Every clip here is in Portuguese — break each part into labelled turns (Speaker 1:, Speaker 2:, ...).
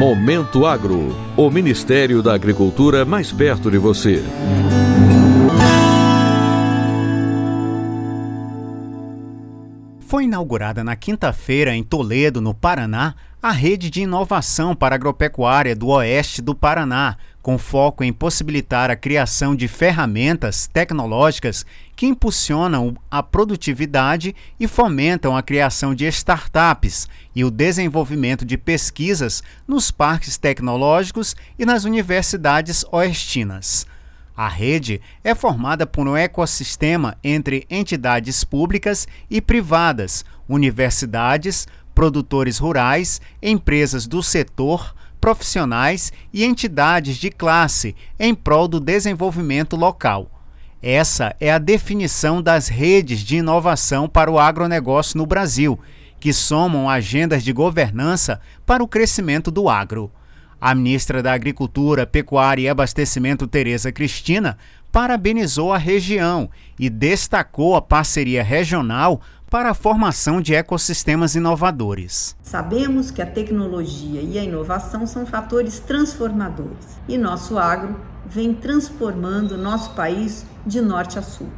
Speaker 1: Momento Agro, o Ministério da Agricultura mais perto de você.
Speaker 2: Foi inaugurada na quinta-feira em Toledo, no Paraná, a rede de inovação para agropecuária do oeste do Paraná, com foco em possibilitar a criação de ferramentas tecnológicas que impulsionam a produtividade e fomentam a criação de startups e o desenvolvimento de pesquisas nos parques tecnológicos e nas universidades oestinas. A rede é formada por um ecossistema entre entidades públicas e privadas, universidades, produtores rurais, empresas do setor, profissionais e entidades de classe em prol do desenvolvimento local. Essa é a definição das redes de inovação para o agronegócio no Brasil, que somam agendas de governança para o crescimento do agro. A ministra da Agricultura, Pecuária e Abastecimento, Tereza Cristina, parabenizou a região e destacou a parceria regional para a formação de ecossistemas inovadores.
Speaker 3: Sabemos que a tecnologia e a inovação são fatores transformadores e nosso agro vem transformando nosso país de norte a sul,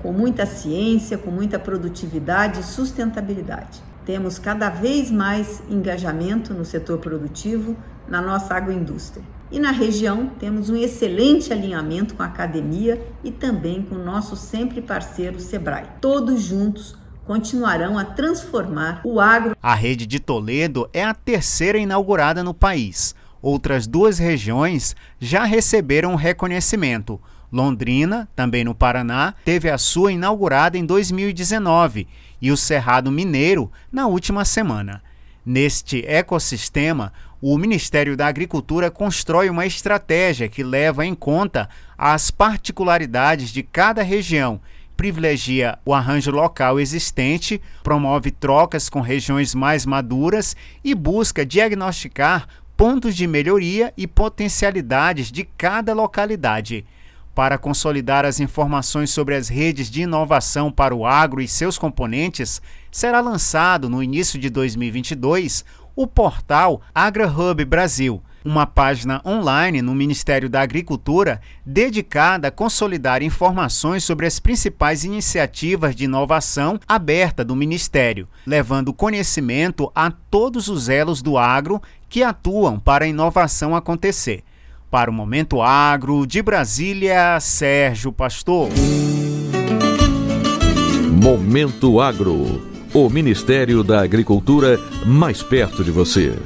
Speaker 3: com muita ciência, com muita produtividade e sustentabilidade. Temos cada vez mais engajamento no setor produtivo, na nossa agroindústria. E na região temos um excelente alinhamento com a academia e também com o nosso sempre parceiro Sebrae. Todos juntos continuarão a transformar o agro.
Speaker 2: A rede de Toledo é a terceira inaugurada no país. Outras duas regiões já receberam reconhecimento. Londrina, também no Paraná, teve a sua inaugurada em 2019 e o Cerrado Mineiro na última semana. Neste ecossistema, o Ministério da Agricultura constrói uma estratégia que leva em conta as particularidades de cada região privilegia o arranjo local existente, promove trocas com regiões mais maduras e busca diagnosticar pontos de melhoria e potencialidades de cada localidade. Para consolidar as informações sobre as redes de inovação para o agro e seus componentes, será lançado no início de 2022 o portal AgraHub Brasil uma página online no Ministério da Agricultura dedicada a consolidar informações sobre as principais iniciativas de inovação aberta do Ministério, levando conhecimento a todos os elos do agro que atuam para a inovação acontecer. Para o Momento Agro, de Brasília, Sérgio Pastor.
Speaker 1: Momento Agro. O Ministério da Agricultura mais perto de você.